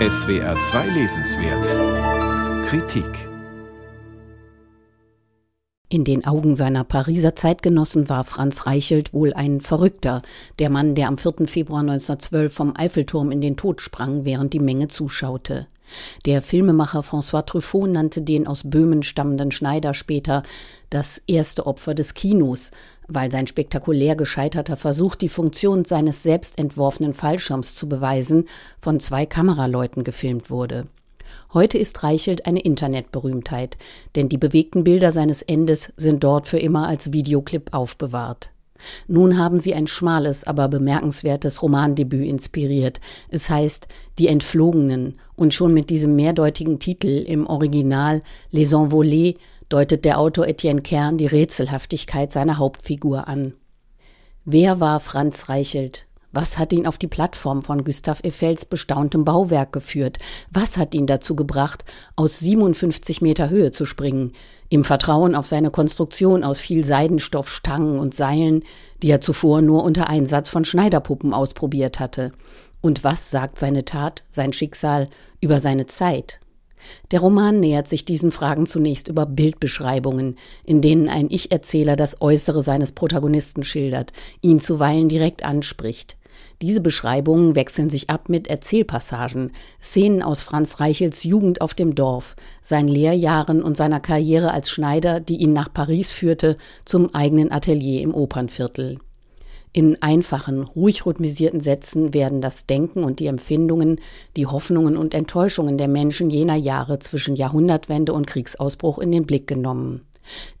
SWR 2 Lesenswert Kritik in den Augen seiner Pariser Zeitgenossen war Franz Reichelt wohl ein Verrückter, der Mann, der am 4. Februar 1912 vom Eiffelturm in den Tod sprang, während die Menge zuschaute. Der Filmemacher François Truffaut nannte den aus Böhmen stammenden Schneider später das erste Opfer des Kinos, weil sein spektakulär gescheiterter Versuch, die Funktion seines selbst entworfenen Fallschirms zu beweisen, von zwei Kameraleuten gefilmt wurde. Heute ist Reichelt eine Internetberühmtheit, denn die bewegten Bilder seines Endes sind dort für immer als Videoclip aufbewahrt. Nun haben sie ein schmales, aber bemerkenswertes Romandebüt inspiriert. Es heißt Die Entflogenen und schon mit diesem mehrdeutigen Titel im Original Les Envolés deutet der Autor Etienne Kern die Rätselhaftigkeit seiner Hauptfigur an. Wer war Franz Reichelt? Was hat ihn auf die Plattform von Gustav Eiffels bestauntem Bauwerk geführt? Was hat ihn dazu gebracht, aus 57 Meter Höhe zu springen? Im Vertrauen auf seine Konstruktion aus viel Seidenstoff, Stangen und Seilen, die er zuvor nur unter Einsatz von Schneiderpuppen ausprobiert hatte. Und was sagt seine Tat, sein Schicksal über seine Zeit? Der Roman nähert sich diesen Fragen zunächst über Bildbeschreibungen, in denen ein Ich-Erzähler das Äußere seines Protagonisten schildert, ihn zuweilen direkt anspricht. Diese Beschreibungen wechseln sich ab mit Erzählpassagen, Szenen aus Franz Reichels Jugend auf dem Dorf, seinen Lehrjahren und seiner Karriere als Schneider, die ihn nach Paris führte, zum eigenen Atelier im Opernviertel. In einfachen, ruhig rhythmisierten Sätzen werden das Denken und die Empfindungen, die Hoffnungen und Enttäuschungen der Menschen jener Jahre zwischen Jahrhundertwende und Kriegsausbruch in den Blick genommen.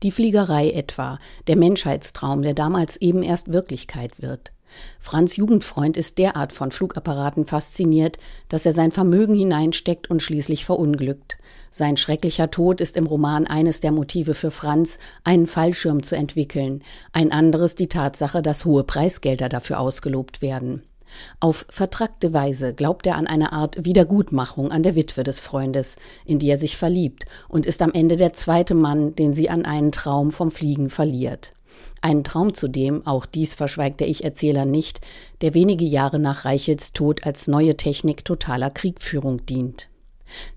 Die Fliegerei etwa, der Menschheitstraum, der damals eben erst Wirklichkeit wird. Franz Jugendfreund ist derart von Flugapparaten fasziniert, dass er sein Vermögen hineinsteckt und schließlich verunglückt. Sein schrecklicher Tod ist im Roman eines der Motive für Franz, einen Fallschirm zu entwickeln, ein anderes die Tatsache, dass hohe Preisgelder dafür ausgelobt werden. Auf vertrackte Weise glaubt er an eine Art Wiedergutmachung an der Witwe des Freundes, in die er sich verliebt, und ist am Ende der zweite Mann, den sie an einen Traum vom Fliegen verliert. Ein Traum zudem, auch dies verschweigt der Ich-Erzähler nicht, der wenige Jahre nach Reichels Tod als neue Technik totaler Kriegführung dient.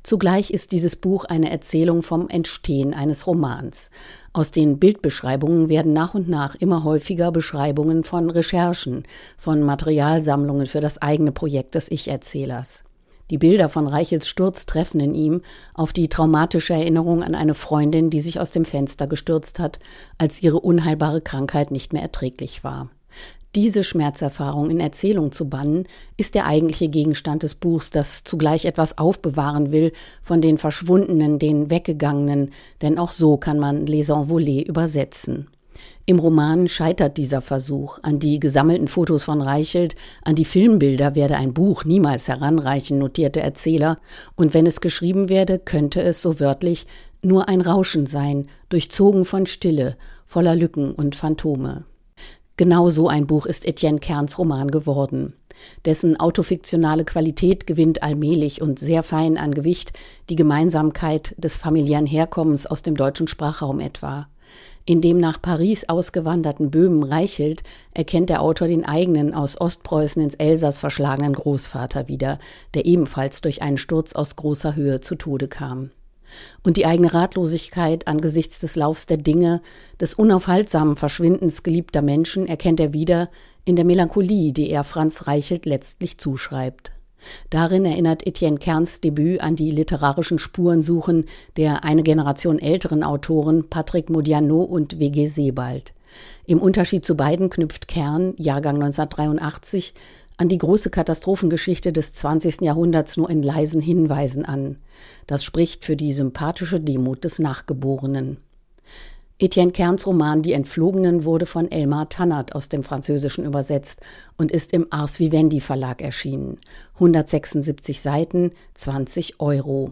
Zugleich ist dieses Buch eine Erzählung vom Entstehen eines Romans. Aus den Bildbeschreibungen werden nach und nach immer häufiger Beschreibungen von Recherchen, von Materialsammlungen für das eigene Projekt des Ich-Erzählers. Die Bilder von Reichels Sturz treffen in ihm auf die traumatische Erinnerung an eine Freundin, die sich aus dem Fenster gestürzt hat, als ihre unheilbare Krankheit nicht mehr erträglich war. Diese Schmerzerfahrung in Erzählung zu bannen, ist der eigentliche Gegenstand des Buchs, das zugleich etwas aufbewahren will von den Verschwundenen, den Weggegangenen, denn auch so kann man Les Envolés übersetzen. Im Roman scheitert dieser Versuch. An die gesammelten Fotos von Reichelt, an die Filmbilder werde ein Buch niemals heranreichen, notierte Erzähler, und wenn es geschrieben werde, könnte es, so wörtlich, nur ein Rauschen sein, durchzogen von Stille, voller Lücken und Phantome. Genau so ein Buch ist Etienne Kerns Roman geworden. Dessen autofiktionale Qualität gewinnt allmählich und sehr fein an Gewicht die Gemeinsamkeit des familiären Herkommens aus dem deutschen Sprachraum etwa. In dem nach Paris ausgewanderten Böhmen Reichelt erkennt der Autor den eigenen aus Ostpreußen ins Elsass verschlagenen Großvater wieder, der ebenfalls durch einen Sturz aus großer Höhe zu Tode kam. Und die eigene Ratlosigkeit angesichts des Laufs der Dinge, des unaufhaltsamen Verschwindens geliebter Menschen erkennt er wieder in der Melancholie, die er Franz Reichelt letztlich zuschreibt. Darin erinnert Etienne Kerns Debüt an die literarischen Spurensuchen der eine Generation älteren Autoren Patrick Modiano und W.G. Sebald. Im Unterschied zu beiden knüpft Kern, Jahrgang 1983, an die große Katastrophengeschichte des 20. Jahrhunderts nur in leisen Hinweisen an. Das spricht für die sympathische Demut des Nachgeborenen. Etienne Kerns Roman Die Entflogenen wurde von Elmar Tannert aus dem Französischen übersetzt und ist im Ars Vivendi Verlag erschienen. 176 Seiten, 20 Euro.